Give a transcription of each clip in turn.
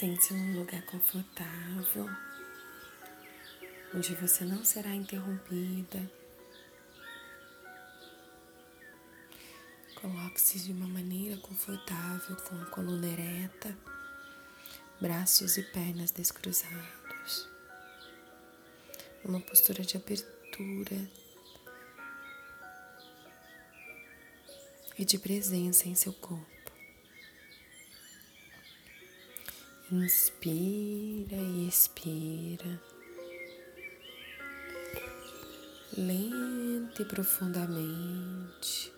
Sente-se num lugar confortável, onde você não será interrompida. Coloque-se de uma maneira confortável, com a coluna ereta, braços e pernas descruzados. Uma postura de abertura e de presença em seu corpo. Inspira e expira. Lenta e profundamente.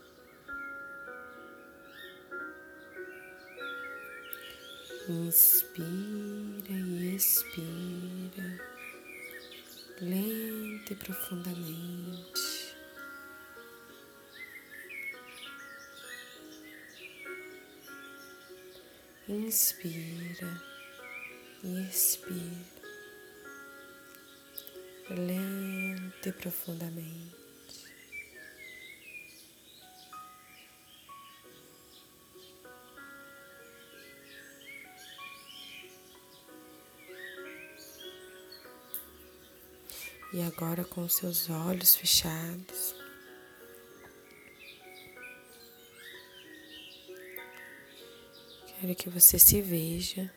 Inspira e expira. Lenta e profundamente. Inspira e expira. Lento e profundamente. E agora com seus olhos fechados, quero que você se veja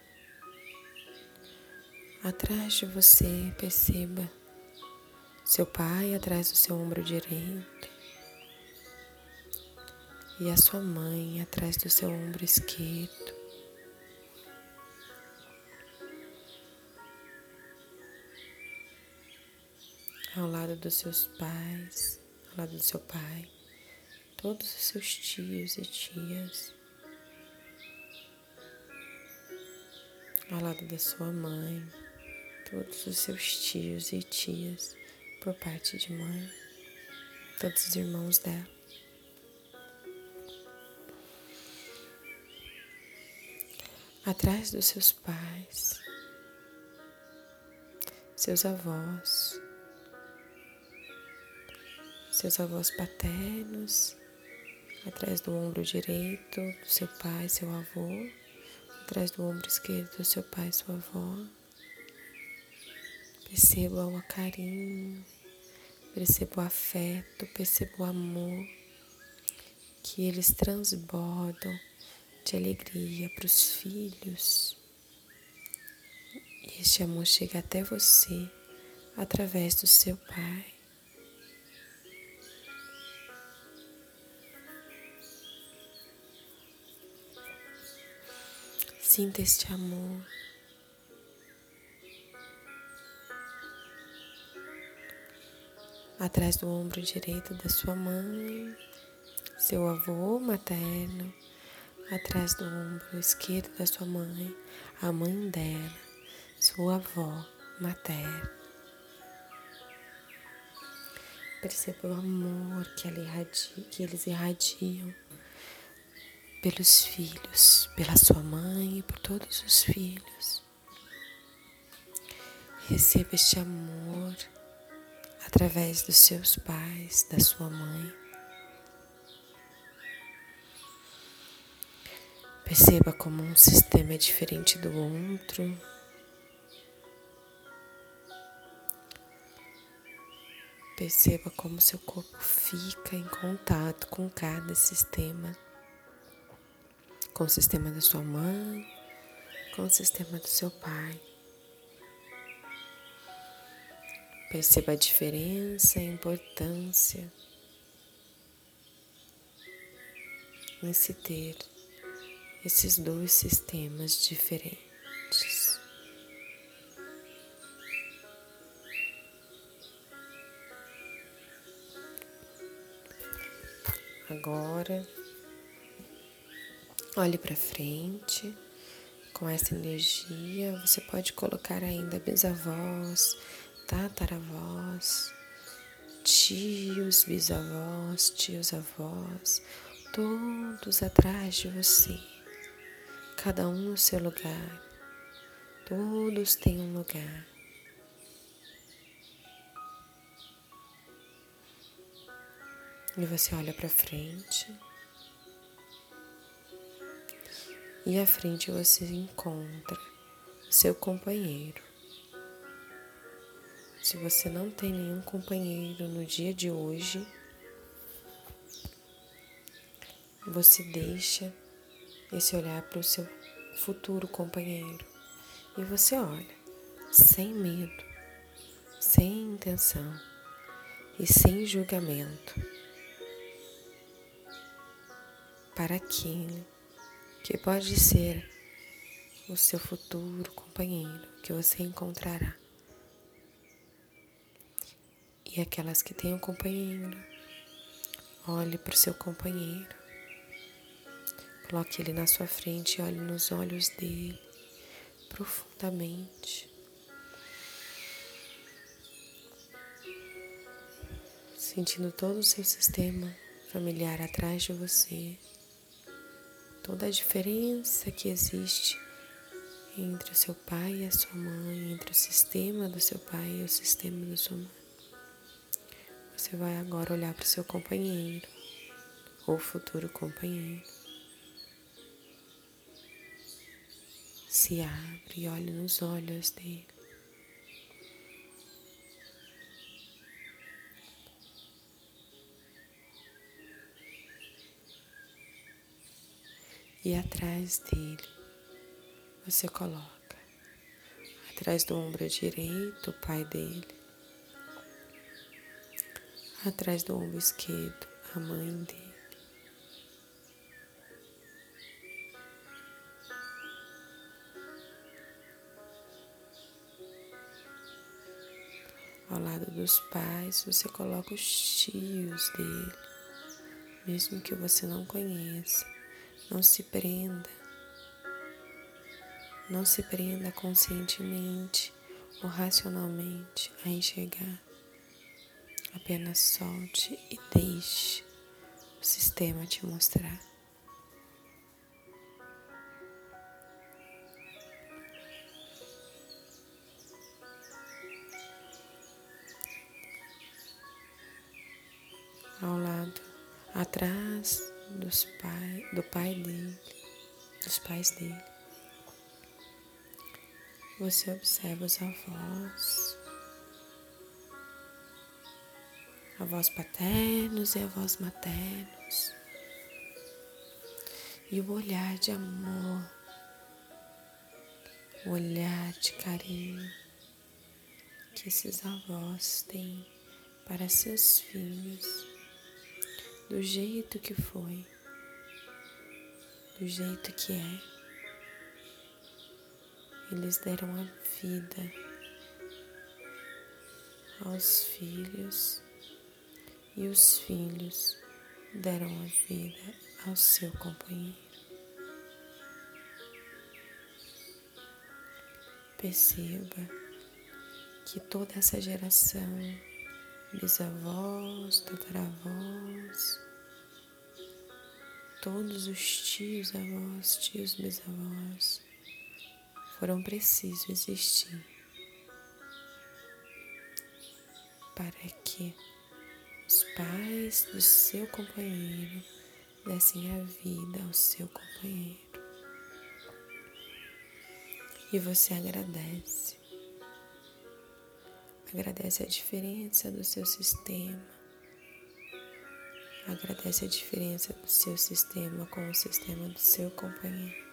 Atrás de você, perceba seu pai atrás do seu ombro direito e a sua mãe atrás do seu ombro esquerdo. Ao lado dos seus pais, ao lado do seu pai, todos os seus tios e tias. Ao lado da sua mãe, todos os seus tios e tias por parte de mãe, todos os irmãos dela. Atrás dos seus pais, seus avós, seus avós paternos, atrás do ombro direito do seu pai, seu avô, atrás do ombro esquerdo do seu pai, sua avó Perceba o carinho, perceba o afeto, perceba o amor que eles transbordam de alegria para os filhos. E este amor chega até você através do seu pai. Sinta este amor. Atrás do ombro direito da sua mãe, seu avô materno, atrás do ombro esquerdo da sua mãe, a mãe dela, sua avó materna. Perceba o amor que, irradia, que eles irradiam pelos filhos, pela sua mãe e por todos os filhos. Receba este amor através dos seus pais, da sua mãe. Perceba como um sistema é diferente do outro. Perceba como seu corpo fica em contato com cada sistema. Com o sistema da sua mãe, com o sistema do seu pai. Perceba a diferença e a importância em se ter esses dois sistemas diferentes. Agora, olhe para frente. Com essa energia, você pode colocar ainda bisavós, tataravós, tios, bisavós, tios avós, todos atrás de você, cada um no seu lugar, todos têm um lugar. E você olha para frente. E à frente você encontra seu companheiro. Se você não tem nenhum companheiro no dia de hoje, você deixa esse olhar para o seu futuro companheiro e você olha sem medo, sem intenção e sem julgamento para aquele que pode ser o seu futuro companheiro que você encontrará. E aquelas que têm um companheiro, olhe para o seu companheiro, coloque ele na sua frente e olhe nos olhos dele profundamente. Sentindo todo o seu sistema familiar atrás de você, toda a diferença que existe entre o seu pai e a sua mãe, entre o sistema do seu pai e o sistema da sua mãe. Você vai agora olhar para o seu companheiro ou futuro companheiro. Se abre e olhe nos olhos dele. E atrás dele você coloca atrás do ombro direito o pai dele, atrás do ombro esquerdo, a mãe dele. Ao lado dos pais, você coloca os tios dele, mesmo que você não conheça. Não se prenda, não se prenda conscientemente ou racionalmente a enxergar. Apenas solte e deixe o sistema te mostrar. Ao lado, atrás dos pai, do pai dele, dos pais dele. Você observa os avós, avós paternos e avós maternos, e o olhar de amor, o olhar de carinho que esses avós têm para seus filhos, do jeito que foi, do jeito que é. Eles deram a vida aos filhos e os filhos deram a vida ao seu companheiro. Perceba que toda essa geração, bisavós, tataravós, todos os tios avós, tios bisavós, foram precisos existir para que os pais do seu companheiro dessem a vida ao seu companheiro. E você agradece. Agradece a diferença do seu sistema. Agradece a diferença do seu sistema com o sistema do seu companheiro.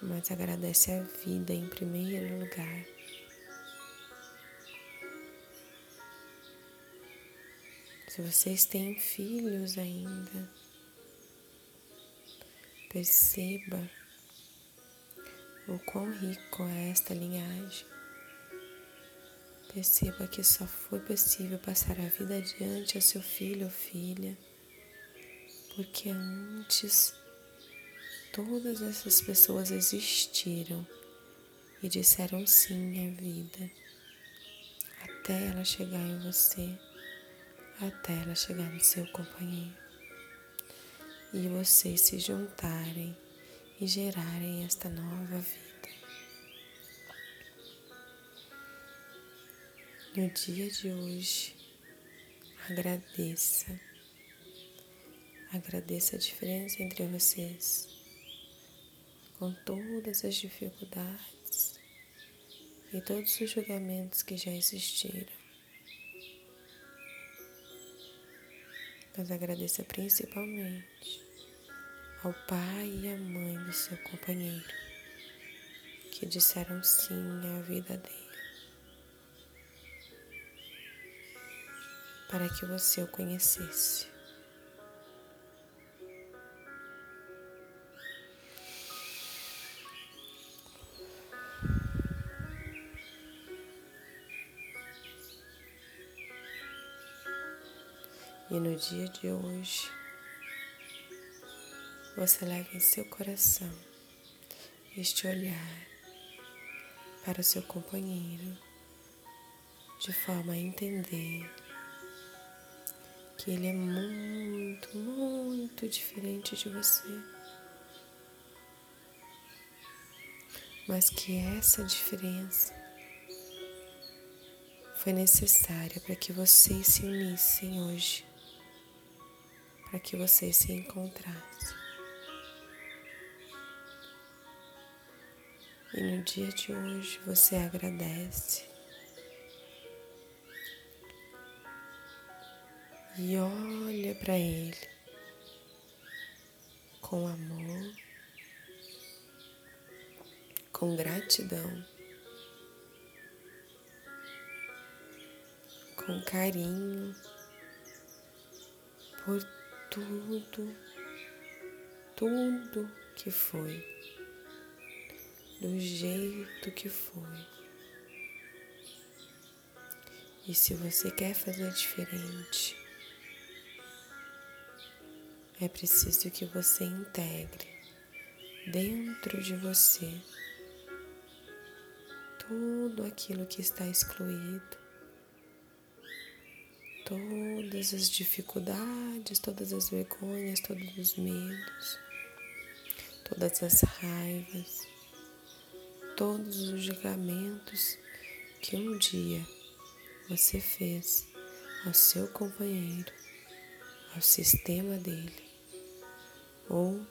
Mas agradece a vida em primeiro lugar. Se vocês têm filhos ainda, perceba o quão rico é esta linhagem. Perceba que só foi possível passar a vida adiante a seu filho ou filha, porque antes todas essas pessoas existiram e disseram sim à vida, até ela chegar em você até ela chegar no seu companheiro e vocês se juntarem e gerarem esta nova vida. No dia de hoje, agradeça. Agradeça a diferença entre vocês. com todas as dificuldades e todos os julgamentos que já existiram. Mas agradeça principalmente ao pai e à mãe do seu companheiro que disseram sim à vida dele. Para que você o conhecesse. E no dia de hoje, você leva em seu coração este olhar para o seu companheiro, de forma a entender que ele é muito, muito diferente de você. Mas que essa diferença foi necessária para que vocês se unissem hoje para que vocês se encontrassem. E no dia de hoje você agradece e olha para Ele com amor, com gratidão, com carinho por tudo, tudo que foi, do jeito que foi. E se você quer fazer diferente, é preciso que você integre dentro de você tudo aquilo que está excluído todas as dificuldades, todas as vergonhas, todos os medos, todas as raivas, todos os julgamentos que um dia você fez ao seu companheiro, ao sistema dele, ou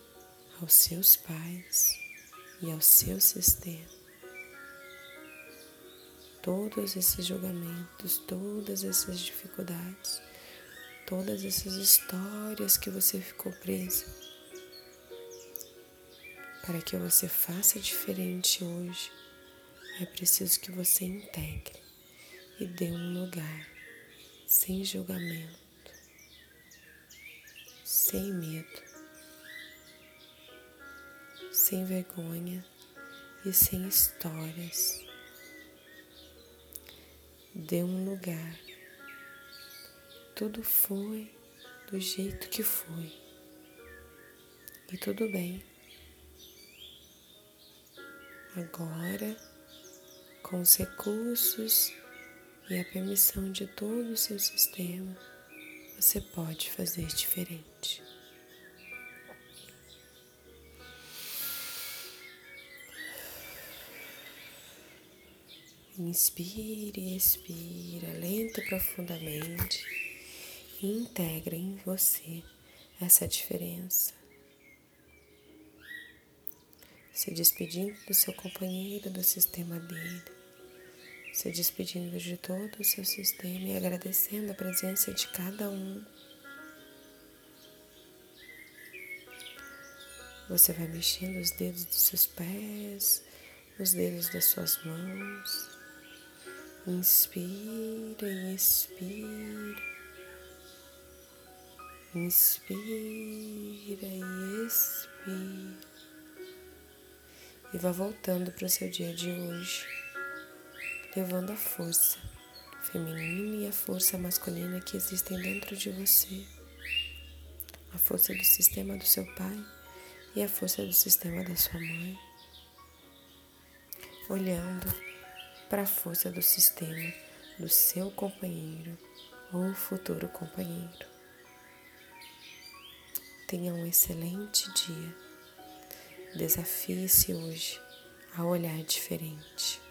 aos seus pais e ao seu sistema todos esses julgamentos, todas essas dificuldades, todas essas histórias que você ficou presa, para que você faça diferente hoje, é preciso que você integre e dê um lugar sem julgamento, sem medo, sem vergonha e sem histórias dê um lugar. Tudo foi do jeito que foi. E tudo bem. Agora, com os recursos e a permissão de todo o seu sistema, você pode fazer diferente. Inspire, expira, lento e profundamente e integra em você essa diferença. Se despedindo do seu companheiro, do sistema dele, se despedindo de todo o seu sistema e agradecendo a presença de cada um. Você vai mexendo os dedos dos seus pés, os dedos das suas mãos. Inspira e expira. Inspira e expira. E vá voltando para o seu dia de hoje, levando a força feminina e a força masculina que existem dentro de você. A força do sistema do seu pai e a força do sistema da sua mãe. Olhando para a força do sistema do seu companheiro ou futuro companheiro. Tenha um excelente dia. Desafie-se hoje a olhar diferente.